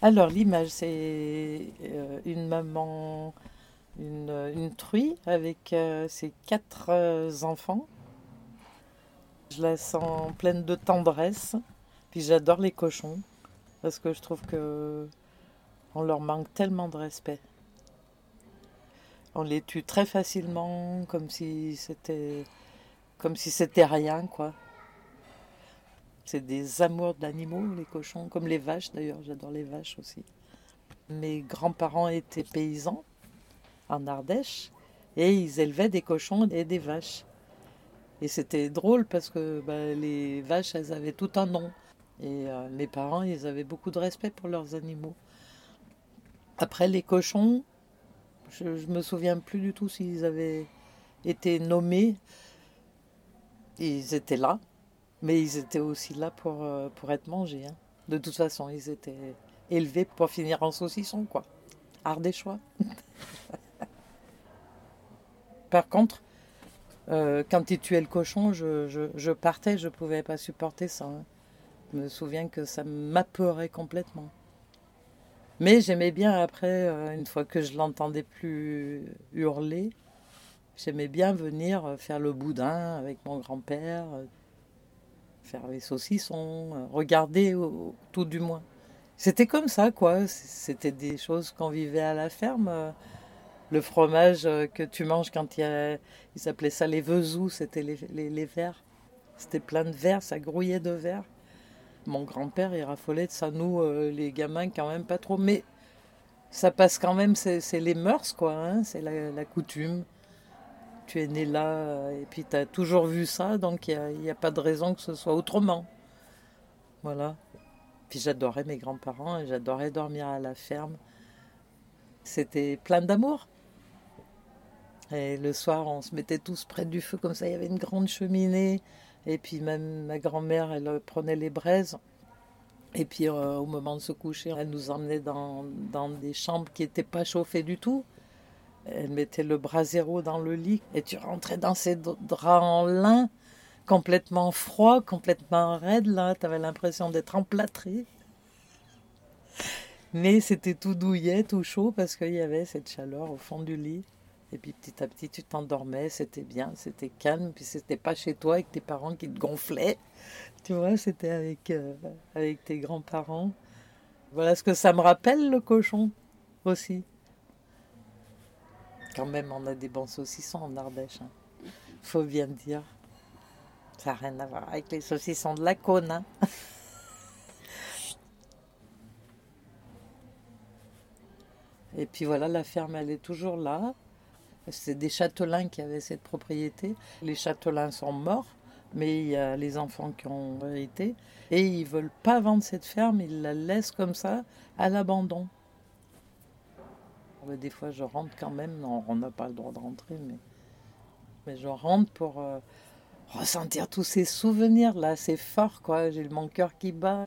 Alors l'image, c'est euh, une maman, une, truie avec euh, ses quatre euh, enfants. Je la sens pleine de tendresse. Puis j'adore les cochons parce que je trouve que on leur manque tellement de respect. On les tue très facilement, comme si c'était comme si c'était rien, quoi. C'est des amours d'animaux, les cochons, comme les vaches d'ailleurs, j'adore les vaches aussi. Mes grands-parents étaient paysans en Ardèche et ils élevaient des cochons et des vaches. Et c'était drôle parce que bah, les vaches, elles avaient tout un nom. Et euh, mes parents, ils avaient beaucoup de respect pour leurs animaux. Après, les cochons, je, ne me souviens plus du tout s'ils avaient été nommés. Ils étaient là, mais ils étaient aussi là pour, euh, pour être mangés. Hein. De toute façon, ils étaient élevés pour finir en saucisson, quoi. Ardéchois. Par contre, euh, quand ils tuaient le cochon, je, je, partais, je ne pouvais pas supporter ça. hein. Je me souviens que ça m'apeurait complètement. Mais j'aimais bien après, euh, une fois que je l'entendais plus hurler, j'aimais bien venir faire le boudin avec mon grand-père, faire les saucissons, euh, regarder tout du moins. C'était comme ça, quoi. C'était des choses qu'on vivait à la ferme. euh, Le fromage euh, que tu manges quand il y a... Ils appelaient ça les vesous, c'était les, les, les vers. C'était plein de vers, ça grouillait de vers. Mon grand-père, il raffolait de ça. Nous, les gamins, quand même pas trop. Mais ça passe quand même, c'est les mœurs, quoi. hein, c'est la coutume. Tu es né là euh, et puis tu as toujours vu ça, donc il n'y a, pas de raison que ce soit autrement. Voilà. Puis j'adorais mes grands-parents et j'adorais dormir à la ferme. C'était plein d'amour. Et le soir, on se mettait tous près du feu, comme ça, il y avait une grande cheminée. Et puis même ma grand-mère, elle prenait les braises. Et puis euh, au moment de se coucher, elle nous emmenait dans, dans des chambres qui n'étaient pas chauffées du tout. Elle mettait le brasero dans le lit et tu rentrais dans ces draps en lin, complètement froid, complètement raide. Là, tu avais l'impression d'être emplâtré. Mais c'était tout douillet, tout chaud parce qu'il y avait cette chaleur au fond du lit. Et puis petit à petit, tu t'endormais, c'était bien, c'était calme, puis c'était pas chez toi avec tes parents qui te gonflaient. Tu vois, c'était avec, euh, avec tes grands-parents. Voilà ce que ça me rappelle, le cochon, aussi. Quand même, on a des bons saucissons en Ardèche. hein. Faut bien dire. Ça n'a rien à voir avec les saucissons de la cône. hein. Et puis voilà, la ferme, elle est toujours là. C'est des châtelains qui avaient cette propriété. Les châtelains sont morts, mais il y a les enfants qui ont hérité. Et ils veulent pas vendre cette ferme, ils la laissent comme ça, à l'abandon. Des fois, je rentre quand même. Non, on n'a pas le droit de rentrer, mais, mais je rentre pour euh, ressentir tous ces souvenirs là. C'est fort, quoi. J'ai mon cœur qui bat.